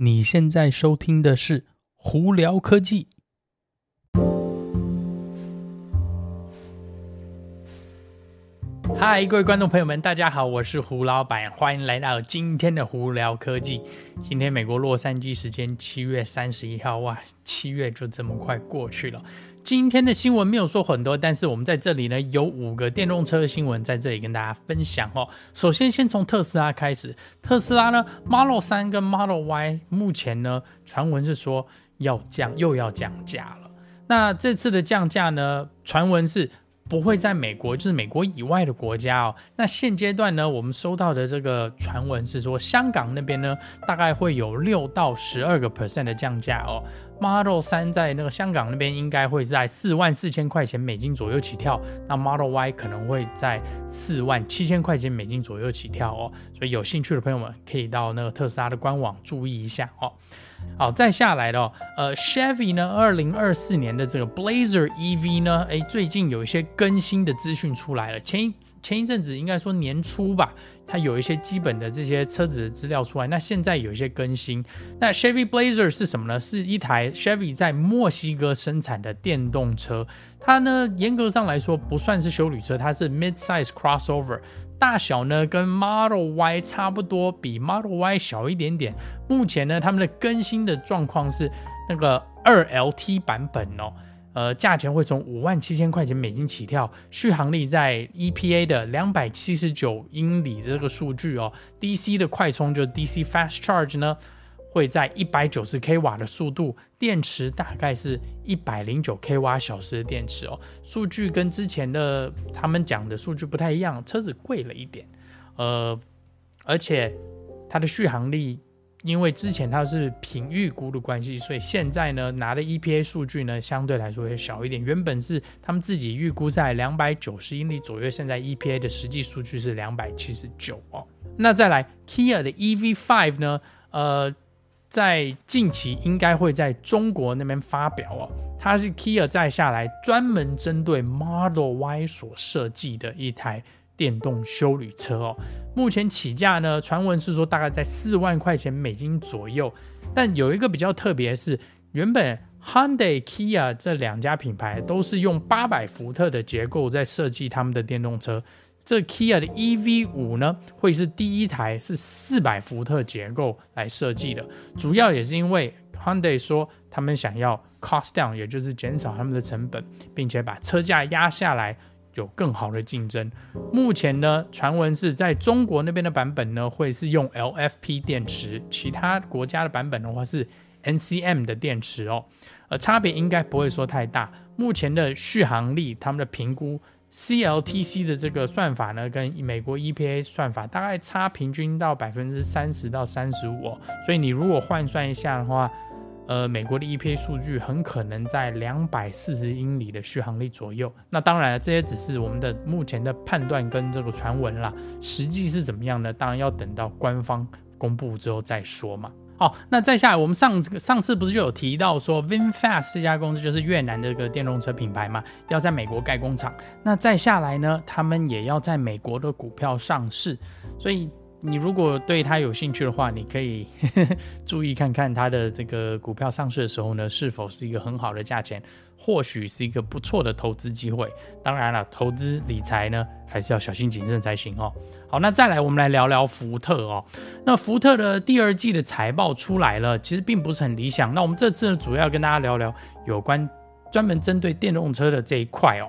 你现在收听的是胡聊科技。嗨，各位观众朋友们，大家好，我是胡老板，欢迎来到今天的胡聊科技。今天美国洛杉矶时间七月三十一号，哇，七月就这么快过去了。今天的新闻没有说很多，但是我们在这里呢，有五个电动车的新闻在这里跟大家分享哦。首先，先从特斯拉开始，特斯拉呢，Model 3跟 Model Y 目前呢，传闻是说要降，又要降价了。那这次的降价呢，传闻是。不会在美国，就是美国以外的国家哦。那现阶段呢，我们收到的这个传闻是说，香港那边呢，大概会有六到十二个 percent 的降价哦。Model 3在那个香港那边应该会在四万四千块钱美金左右起跳，那 Model Y 可能会在四万七千块钱美金左右起跳哦。所以有兴趣的朋友们可以到那个特斯拉的官网注意一下哦。好，再下来的哦，呃，Chevy 呢，二零二四年的这个 Blazer EV 呢，诶，最近有一些更新的资讯出来了。前一前一阵子应该说年初吧，它有一些基本的这些车子的资料出来。那现在有一些更新。那 Chevy Blazer 是什么呢？是一台 Chevy 在墨西哥生产的电动车。它呢，严格上来说不算是休旅车，它是 mid-size crossover。大小呢跟 Model Y 差不多，比 Model Y 小一点点。目前呢，他们的更新的状况是那个二 LT 版本哦，呃，价钱会从五万七千块钱美金起跳，续航力在 EPA 的两百七十九英里这个数据哦，DC 的快充就 DC Fast Charge 呢。会在一百九十 k 瓦的速度，电池大概是一百零九 k 瓦小时的电池哦。数据跟之前的他们讲的数据不太一样，车子贵了一点，呃，而且它的续航力，因为之前它是凭预估的关系，所以现在呢拿的 EPA 数据呢相对来说会小一点。原本是他们自己预估在两百九十英里左右，现在 EPA 的实际数据是两百七十九哦。那再来，Kia 的 EV5 呢，呃。在近期应该会在中国那边发表哦，它是 Kia 再下来专门针对 Model Y 所设计的一台电动休旅车哦。目前起价呢，传闻是说大概在四万块钱美金左右。但有一个比较特别的是，原本 Hyundai、Kia 这两家品牌都是用八百伏特的结构在设计他们的电动车。这 Kia 的 EV 五呢，会是第一台是四百伏特结构来设计的，主要也是因为 Hyundai 说他们想要 cost down，也就是减少他们的成本，并且把车价压下来，有更好的竞争。目前呢，传闻是在中国那边的版本呢，会是用 LFP 电池，其他国家的版本的话是 NCM 的电池哦，而差别应该不会说太大。目前的续航力，他们的评估。CLTC 的这个算法呢，跟美国 EPA 算法大概差平均到百分之三十到三十五，所以你如果换算一下的话，呃，美国的 EPA 数据很可能在两百四十英里的续航力左右。那当然，这些只是我们的目前的判断跟这个传闻啦，实际是怎么样呢？当然要等到官方公布之后再说嘛。哦，那再下来，我们上上次不是就有提到说，VinFast 这家公司就是越南的一个电动车品牌嘛，要在美国盖工厂。那再下来呢，他们也要在美国的股票上市，所以。你如果对它有兴趣的话，你可以 注意看看它的这个股票上市的时候呢，是否是一个很好的价钱，或许是一个不错的投资机会。当然了，投资理财呢，还是要小心谨慎才行哦。好，那再来我们来聊聊福特哦。那福特的第二季的财报出来了，其实并不是很理想。那我们这次呢，主要跟大家聊聊有关专门针对电动车的这一块哦。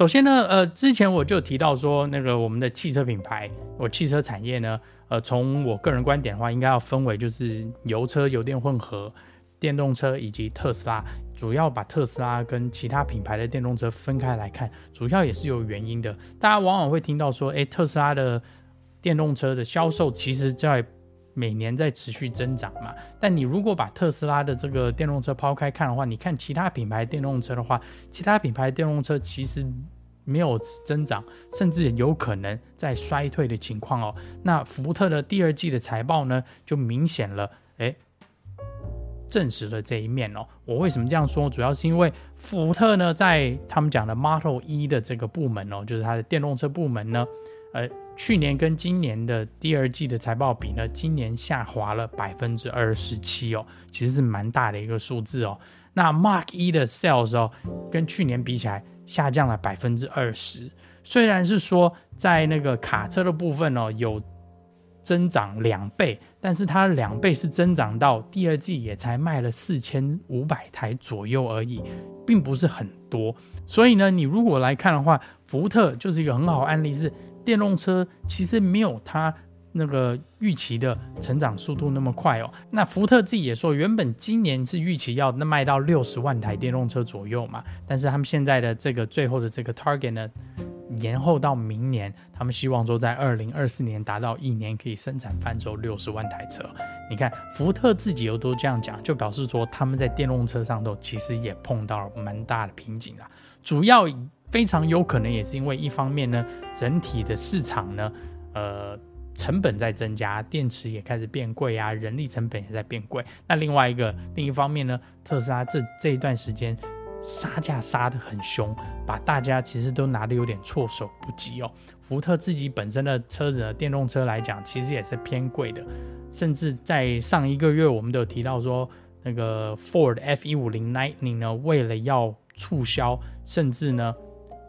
首先呢，呃，之前我就提到说，那个我们的汽车品牌，我汽车产业呢，呃，从我个人观点的话，应该要分为就是油车、油电混合、电动车以及特斯拉。主要把特斯拉跟其他品牌的电动车分开来看，主要也是有原因的。大家往往会听到说，诶，特斯拉的电动车的销售其实在每年在持续增长嘛。但你如果把特斯拉的这个电动车抛开看的话，你看其他品牌电动车的话，其他品牌电动车其实没有增长，甚至有可能在衰退的情况哦。那福特的第二季的财报呢，就明显了，诶，证实了这一面哦。我为什么这样说？主要是因为福特呢，在他们讲的 Model E 的这个部门哦，就是它的电动车部门呢。呃，去年跟今年的第二季的财报比呢，今年下滑了百分之二十七哦，其实是蛮大的一个数字哦。那 Mark 一的 sales 哦，跟去年比起来下降了百分之二十。虽然是说在那个卡车的部分哦，有增长两倍，但是它两倍是增长到第二季也才卖了四千五百台左右而已，并不是很多。所以呢，你如果来看的话，福特就是一个很好的案例，是电动车其实没有它。那个预期的成长速度那么快哦，那福特自己也说，原本今年是预期要卖到六十万台电动车左右嘛，但是他们现在的这个最后的这个 target 呢，延后到明年，他们希望说在二零二四年达到一年可以生产贩售六十万台车。你看福特自己又都这样讲，就表示说他们在电动车上头其实也碰到了蛮大的瓶颈啊，主要非常有可能也是因为一方面呢，整体的市场呢，呃。成本在增加，电池也开始变贵啊，人力成本也在变贵。那另外一个另一方面呢，特斯拉这这一段时间杀价杀得很凶，把大家其实都拿得有点措手不及哦。福特自己本身的车子呢，电动车来讲，其实也是偏贵的，甚至在上一个月我们都有提到说，那个 Ford F 一五零 Lightning 呢，为了要促销，甚至呢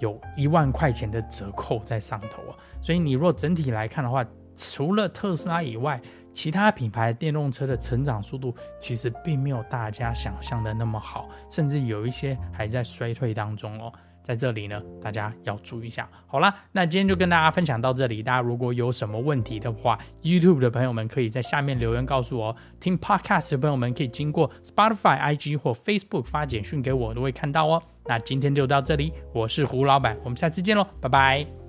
有一万块钱的折扣在上头啊。所以你若整体来看的话，除了特斯拉以外，其他品牌电动车的成长速度其实并没有大家想象的那么好，甚至有一些还在衰退当中哦。在这里呢，大家要注意一下。好啦，那今天就跟大家分享到这里。大家如果有什么问题的话，YouTube 的朋友们可以在下面留言告诉我；听 Podcast 的朋友们可以经过 Spotify、IG 或 Facebook 发简讯给我，都会看到哦。那今天就到这里，我是胡老板，我们下次见喽，拜拜。